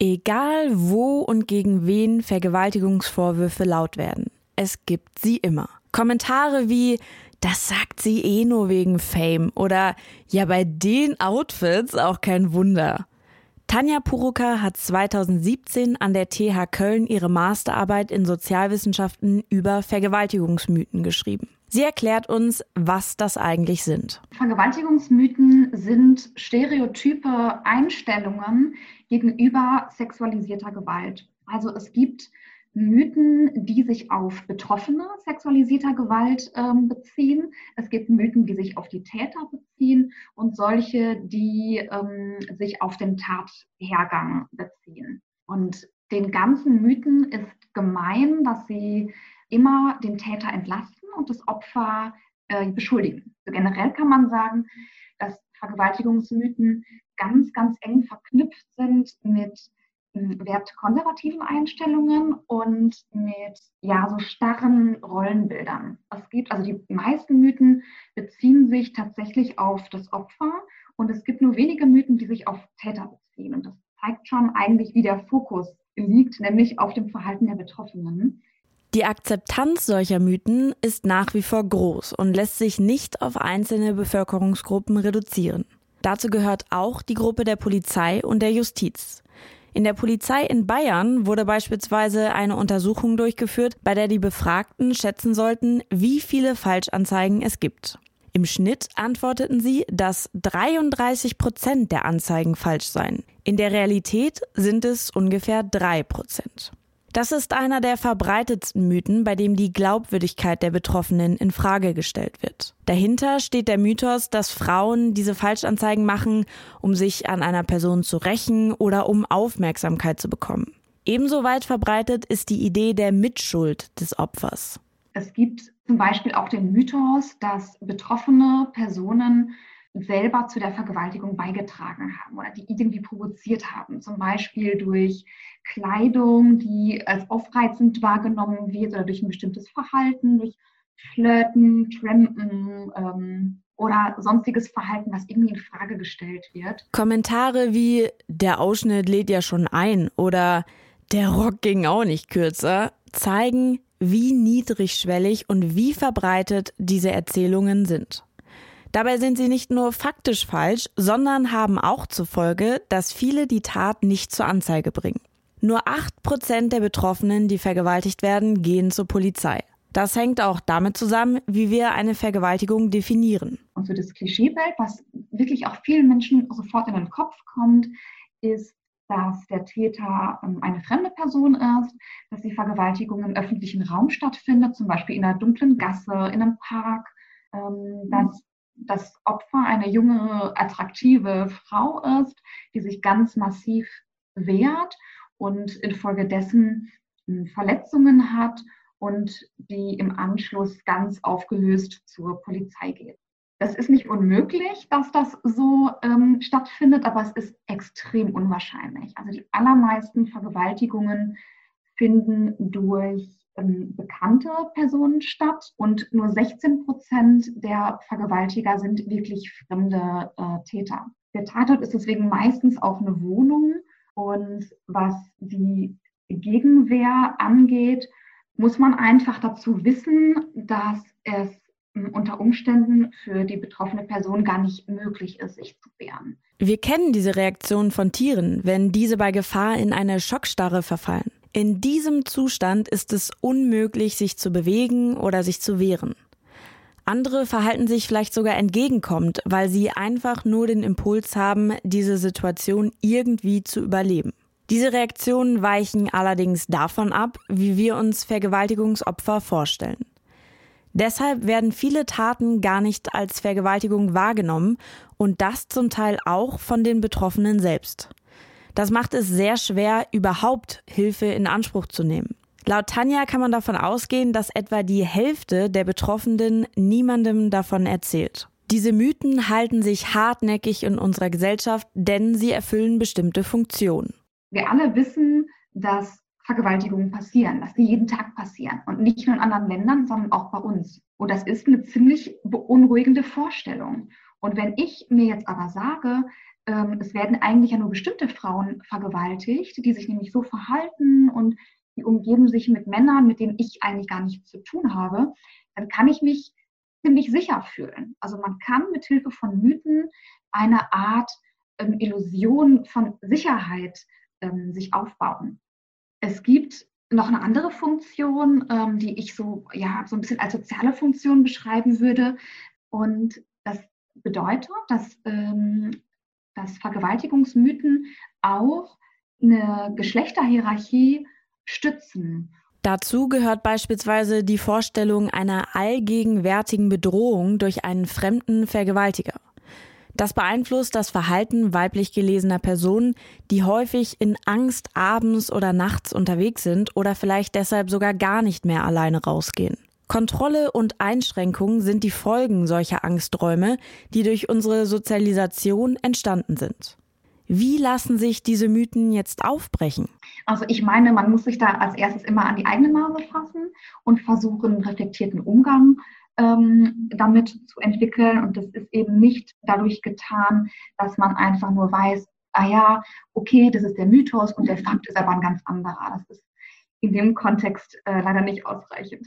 Egal wo und gegen wen Vergewaltigungsvorwürfe laut werden, es gibt sie immer. Kommentare wie das sagt sie eh nur wegen Fame oder ja bei den Outfits auch kein Wunder. Tanja Puruka hat 2017 an der TH Köln ihre Masterarbeit in Sozialwissenschaften über Vergewaltigungsmythen geschrieben. Sie erklärt uns, was das eigentlich sind. Vergewaltigungsmythen sind stereotype Einstellungen gegenüber sexualisierter Gewalt. Also es gibt Mythen, die sich auf Betroffene sexualisierter Gewalt ähm, beziehen. Es gibt Mythen, die sich auf die Täter beziehen und solche, die ähm, sich auf den Tathergang beziehen. Und den ganzen Mythen ist gemein, dass sie immer den Täter entlasten das Opfer äh, beschuldigen. So generell kann man sagen, dass Vergewaltigungsmythen ganz, ganz eng verknüpft sind mit hm, wertkonservativen Einstellungen und mit ja so starren Rollenbildern. Es gibt also die meisten Mythen beziehen sich tatsächlich auf das Opfer und es gibt nur wenige Mythen, die sich auf Täter beziehen und das zeigt schon eigentlich, wie der Fokus liegt, nämlich auf dem Verhalten der Betroffenen. Die Akzeptanz solcher Mythen ist nach wie vor groß und lässt sich nicht auf einzelne Bevölkerungsgruppen reduzieren. Dazu gehört auch die Gruppe der Polizei und der Justiz. In der Polizei in Bayern wurde beispielsweise eine Untersuchung durchgeführt, bei der die Befragten schätzen sollten, wie viele Falschanzeigen es gibt. Im Schnitt antworteten sie, dass 33 Prozent der Anzeigen falsch seien. In der Realität sind es ungefähr drei Prozent. Das ist einer der verbreitetsten Mythen, bei dem die Glaubwürdigkeit der Betroffenen in Frage gestellt wird. Dahinter steht der Mythos, dass Frauen diese Falschanzeigen machen, um sich an einer Person zu rächen oder um Aufmerksamkeit zu bekommen. Ebenso weit verbreitet ist die Idee der Mitschuld des Opfers. Es gibt zum Beispiel auch den Mythos, dass betroffene Personen selber zu der Vergewaltigung beigetragen haben oder die irgendwie provoziert haben. Zum Beispiel durch Kleidung, die als aufreizend wahrgenommen wird oder durch ein bestimmtes Verhalten, durch Flirten, Trampen ähm, oder sonstiges Verhalten, was irgendwie in Frage gestellt wird. Kommentare wie der Ausschnitt lädt ja schon ein oder der Rock ging auch nicht kürzer zeigen, wie niedrigschwellig und wie verbreitet diese Erzählungen sind. Dabei sind sie nicht nur faktisch falsch, sondern haben auch zur Folge, dass viele die Tat nicht zur Anzeige bringen. Nur acht Prozent der Betroffenen, die vergewaltigt werden, gehen zur Polizei. Das hängt auch damit zusammen, wie wir eine Vergewaltigung definieren. Und so das Klischeebild, was wirklich auch vielen Menschen sofort in den Kopf kommt, ist, dass der Täter ähm, eine fremde Person ist, dass die Vergewaltigung im öffentlichen Raum stattfindet, zum Beispiel in einer dunklen Gasse, in einem Park, ähm, dass das Opfer eine junge, attraktive Frau ist, die sich ganz massiv wehrt und infolgedessen hm, Verletzungen hat und die im Anschluss ganz aufgelöst zur Polizei geht. Das ist nicht unmöglich, dass das so ähm, stattfindet, aber es ist extrem unwahrscheinlich. Also die allermeisten Vergewaltigungen finden durch ähm, bekannte Personen statt und nur 16 Prozent der Vergewaltiger sind wirklich fremde äh, Täter. Der Tatort ist deswegen meistens auch eine Wohnung und was die Gegenwehr angeht, muss man einfach dazu wissen, dass es ähm, unter Umständen für die betroffene Person gar nicht möglich ist, sich zu wehren. Wir kennen diese Reaktion von Tieren, wenn diese bei Gefahr in eine Schockstarre verfallen. In diesem Zustand ist es unmöglich, sich zu bewegen oder sich zu wehren. Andere verhalten sich vielleicht sogar entgegenkommend, weil sie einfach nur den Impuls haben, diese Situation irgendwie zu überleben. Diese Reaktionen weichen allerdings davon ab, wie wir uns Vergewaltigungsopfer vorstellen. Deshalb werden viele Taten gar nicht als Vergewaltigung wahrgenommen und das zum Teil auch von den Betroffenen selbst. Das macht es sehr schwer, überhaupt Hilfe in Anspruch zu nehmen. Laut Tanja kann man davon ausgehen, dass etwa die Hälfte der Betroffenen niemandem davon erzählt. Diese Mythen halten sich hartnäckig in unserer Gesellschaft, denn sie erfüllen bestimmte Funktionen. Wir alle wissen, dass Vergewaltigungen passieren, dass sie jeden Tag passieren und nicht nur in anderen Ländern, sondern auch bei uns. Und das ist eine ziemlich beunruhigende Vorstellung. Und wenn ich mir jetzt aber sage, ähm, es werden eigentlich ja nur bestimmte Frauen vergewaltigt, die sich nämlich so verhalten und die umgeben sich mit Männern, mit denen ich eigentlich gar nichts zu tun habe, dann kann ich mich ziemlich sicher fühlen. Also man kann mit Hilfe von Mythen eine Art ähm, Illusion von Sicherheit ähm, sich aufbauen. Es gibt noch eine andere Funktion, ähm, die ich so, ja, so ein bisschen als soziale Funktion beschreiben würde. Und das bedeutet, dass, ähm, dass Vergewaltigungsmythen auch eine Geschlechterhierarchie stützen. Dazu gehört beispielsweise die Vorstellung einer allgegenwärtigen Bedrohung durch einen fremden Vergewaltiger. Das beeinflusst das Verhalten weiblich gelesener Personen, die häufig in Angst abends oder nachts unterwegs sind oder vielleicht deshalb sogar gar nicht mehr alleine rausgehen. Kontrolle und Einschränkungen sind die Folgen solcher Angsträume, die durch unsere Sozialisation entstanden sind. Wie lassen sich diese Mythen jetzt aufbrechen? Also ich meine, man muss sich da als erstes immer an die eigene Nase fassen und versuchen, einen reflektierten Umgang ähm, damit zu entwickeln. Und das ist eben nicht dadurch getan, dass man einfach nur weiß, ah ja, okay, das ist der Mythos und der Fakt ist aber ein ganz anderer. Das ist in dem Kontext äh, leider nicht ausreichend.